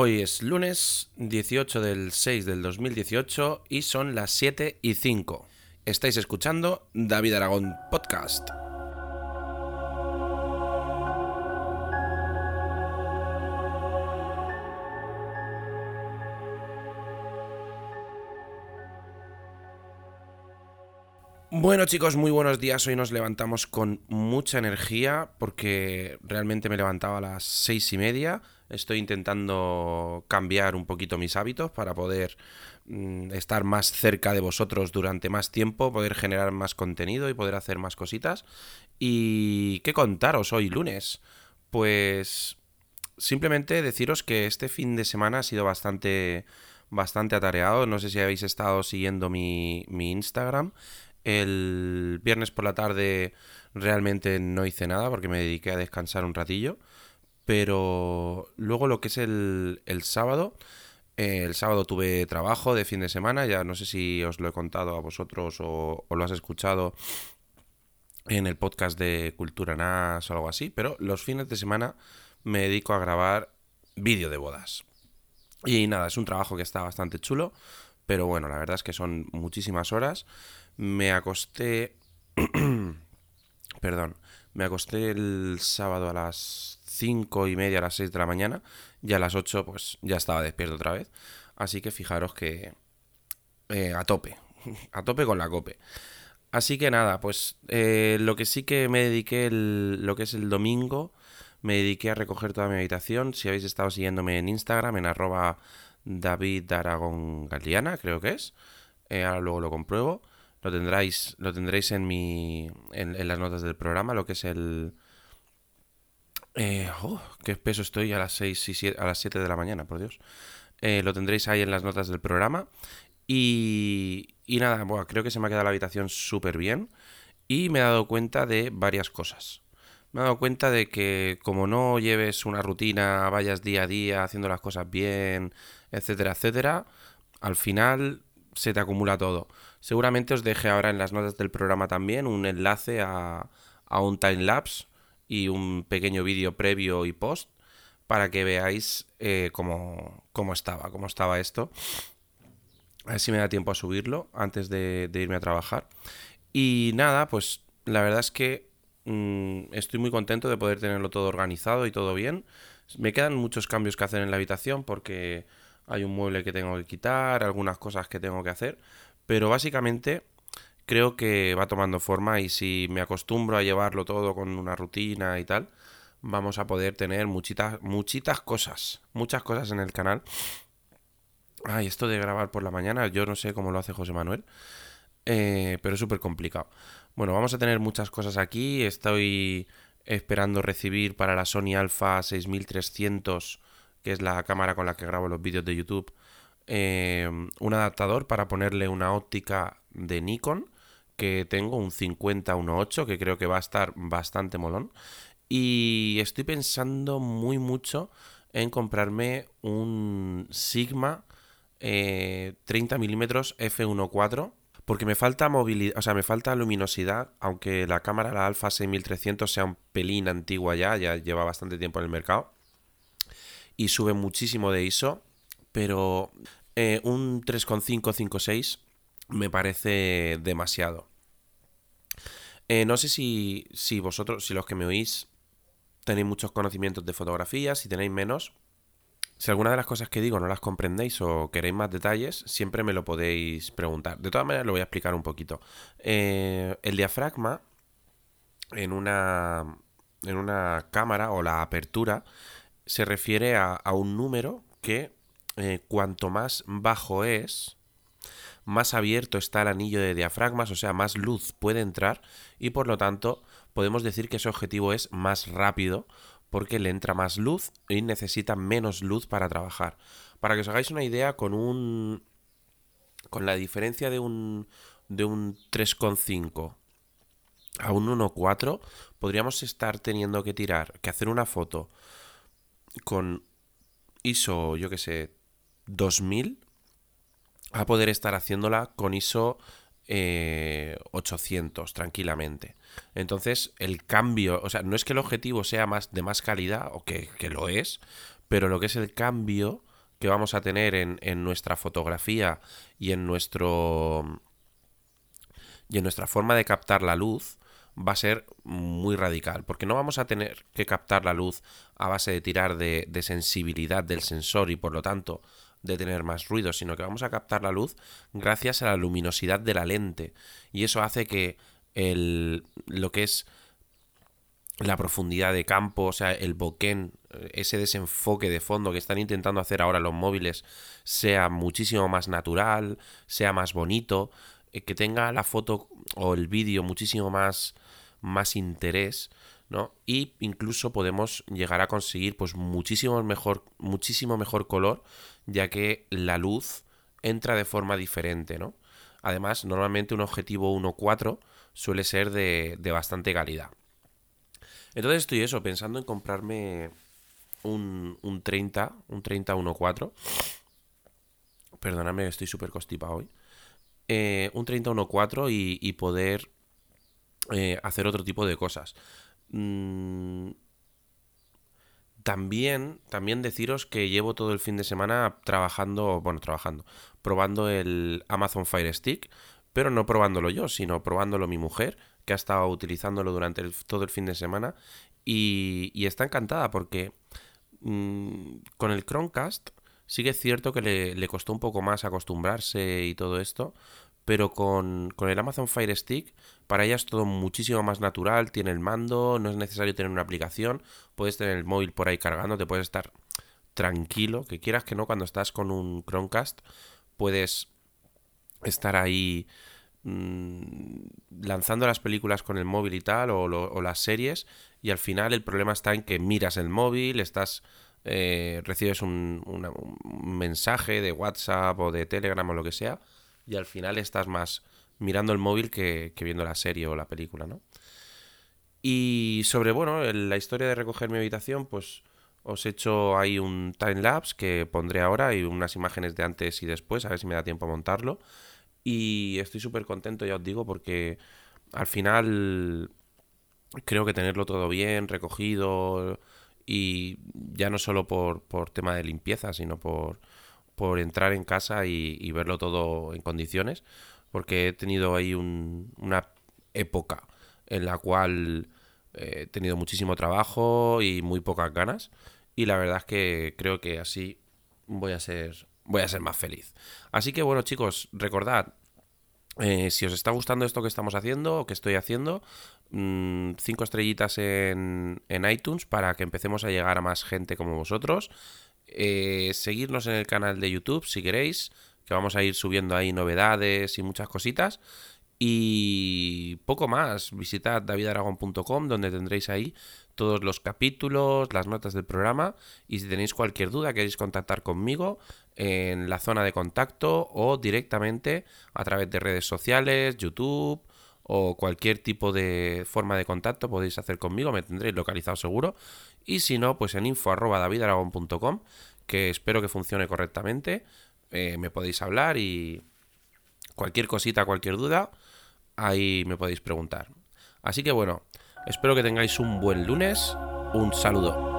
Hoy es lunes 18 del 6 del 2018 y son las 7 y 5. Estáis escuchando David Aragón Podcast. Bueno chicos, muy buenos días. Hoy nos levantamos con mucha energía porque realmente me levantaba a las seis y media. Estoy intentando cambiar un poquito mis hábitos para poder mm, estar más cerca de vosotros durante más tiempo, poder generar más contenido y poder hacer más cositas. ¿Y qué contaros hoy lunes? Pues simplemente deciros que este fin de semana ha sido bastante bastante atareado. No sé si habéis estado siguiendo mi, mi Instagram. El viernes por la tarde realmente no hice nada porque me dediqué a descansar un ratillo. Pero luego lo que es el, sábado, eh, el sábado tuve trabajo de fin de semana, ya no sé si os lo he contado a vosotros o, lo has escuchado en el podcast de Cultura NAS o algo así, pero los fines de semana me dedico a grabar vídeo de bodas. Y nada, es un trabajo que está bastante chulo, pero bueno, la verdad es que son muchísimas horas me acosté... Perdón. Me acosté el sábado a las cinco y media, a las 6 de la mañana. Y a las 8 pues ya estaba despierto otra vez. Así que fijaros que... Eh, a tope. a tope con la cope. Así que nada, pues eh, lo que sí que me dediqué lo que es el domingo, me dediqué a recoger toda mi habitación. Si habéis estado siguiéndome en Instagram, en arroba David Aragón creo que es. Eh, ahora luego lo compruebo. Lo tendréis, lo tendréis en mi. En, las notas del programa, lo que es el. Eh, oh, qué peso estoy a las 6 y 7, a las 7 de la mañana, por Dios. Eh, lo tendréis ahí en las notas del programa. Y, y nada, bueno, creo que se me ha quedado la habitación súper bien. Y me he dado cuenta de varias cosas. Me he dado cuenta de que como no lleves una rutina, vayas día a día haciendo las cosas bien, etcétera, etcétera, al final se te acumula todo. Seguramente os deje ahora en las notas del programa también un enlace a, a un timelapse y un pequeño vídeo previo y post para que veáis eh, cómo, cómo, estaba, cómo estaba esto. A ver si me da tiempo a subirlo antes de, irme a trabajar. Y nada, pues la verdad es que mm, estoy muy contento de poder tenerlo todo organizado y todo bien. Me quedan muchos cambios que hacer en la habitación porque hay un mueble que tengo que quitar, algunas cosas que tengo que hacer, pero básicamente creo que va tomando forma y si me acostumbro a llevarlo todo con una rutina y tal, vamos a poder tener muchitas, muchitas cosas, muchas cosas en el canal. Ay, esto de grabar por la mañana, yo no sé cómo lo hace José Manuel, eh, pero es súper complicado. Bueno, vamos a tener muchas cosas aquí, estoy esperando recibir para la Sony Alpha 6300 que es la cámara con la que grabo los vídeos de YouTube, eh, un adaptador para ponerle una óptica de Nikon que tengo, un 50-1.8, que creo que va a estar bastante molón. Y estoy pensando muy mucho en comprarme un Sigma 30 mm f1.4 porque me falta movilidad, o sea, me falta luminosidad, aunque la cámara, la Alpha 6300 sea un pelín antigua ya, ya lleva bastante tiempo en el mercado y sube muchísimo de ISO, pero eh, un 3.556 me parece demasiado. Eh, no sé si, si vosotros, si los que me oís, tenéis muchos conocimientos de fotografía, si tenéis menos. Si alguna de las cosas que digo no las comprendéis o queréis más detalles, siempre me lo podéis preguntar. De todas maneras, lo voy a explicar un poquito. Eh, el diafragma en una, en una cámara o la apertura se refiere a, un número que eh, cuanto más bajo es, más abierto está el anillo de diafragmas, o sea, más luz puede entrar y por lo tanto podemos decir que ese objetivo es más rápido porque le entra más luz y necesita menos luz para trabajar. Para que os hagáis una idea, con un con la diferencia de un de un 3,5 a un 1,4 podríamos estar teniendo que tirar, que hacer una foto con ISO, yo que sé, 2000, a poder estar haciéndola con ISO 800 eh, tranquilamente. Entonces, el cambio, o sea, no es que el objetivo sea más de más calidad, o que, que lo es, pero lo que es el cambio que vamos a tener en, en nuestra fotografía y en nuestro y en nuestra forma de captar la luz va a ser muy radical, porque no vamos a tener que captar la luz a base de tirar de, sensibilidad del sensor y por lo tanto de tener más ruido, sino que vamos a captar la luz gracias a la luminosidad de la lente. Y eso hace que el, lo que es la profundidad de campo, o sea, el bokeh, ese desenfoque de fondo que están intentando hacer ahora los móviles, sea muchísimo más natural, sea más bonito, que tenga la foto o el vídeo muchísimo más, más interés, ¿no? Y incluso podemos llegar a conseguir pues muchísimo mejor, muchísimo mejor color, ya que la luz entra de forma diferente, ¿no? Además, normalmente un objetivo 1.4 suele ser de, de bastante calidad. Entonces estoy eso, pensando en comprarme un, un 30, un 30 1.4. Perdóname, estoy súper constipado hoy. Eh, un 30 1.4 y, y poder eh, hacer otro tipo de cosas. Mm, también, también deciros que llevo todo el fin de semana trabajando, bueno, trabajando, probando el Amazon Fire Stick, pero no probándolo yo, sino probándolo mi mujer, que ha estado utilizándolo durante todo el fin de semana y, está encantada porque mm, con el Chromecast sí que es cierto que le, costó un poco más acostumbrarse y todo esto, pero con, con, el Amazon Fire Stick para ella es todo muchísimo más natural, tiene el mando, no es necesario tener una aplicación, puedes tener el móvil por ahí cargando, te puedes estar tranquilo, que quieras que no, cuando estás con un Chromecast puedes estar ahí mmm, lanzando las películas con el móvil y tal, o, las series, y al final el problema está en que miras el móvil, estás... Eh, recibes un, mensaje de WhatsApp o de Telegram o lo que sea, y al final estás más mirando el móvil que, que, viendo la serie o la película, ¿no? Y sobre, bueno, la historia de recoger mi habitación, pues os he hecho ahí un time lapse que pondré ahora y unas imágenes de antes y después, a ver si me da tiempo a montarlo. Y estoy súper contento, ya os digo, porque al final creo que tenerlo todo bien, recogido, y ya no solo por, por tema de limpieza, sino por, por entrar en casa y, verlo todo en condiciones, porque he tenido ahí un, una época en la cual eh, he tenido muchísimo trabajo y muy pocas ganas, y la verdad es que creo que así voy a ser voy a ser más feliz. Así que bueno chicos, recordad, eh, si os está gustando esto que estamos haciendo o que estoy haciendo, mmm, cinco estrellitas en, en, iTunes para que empecemos a llegar a más gente como vosotros. Eh, seguirnos en el canal de YouTube si queréis, que vamos a ir subiendo ahí novedades y muchas cositas. Y poco más, visitad davidaragon.com donde tendréis ahí todos los capítulos, las notas del programa y si tenéis cualquier duda queréis contactar conmigo en la zona de contacto o directamente a través de redes sociales, YouTube o cualquier tipo de forma de contacto podéis hacer conmigo, me tendréis localizado seguro y si no, pues en info arroba que espero que funcione correctamente, eh, me podéis hablar y cualquier cosita, cualquier duda, ahí me podéis preguntar. Así que bueno, espero que tengáis un buen lunes. Un saludo.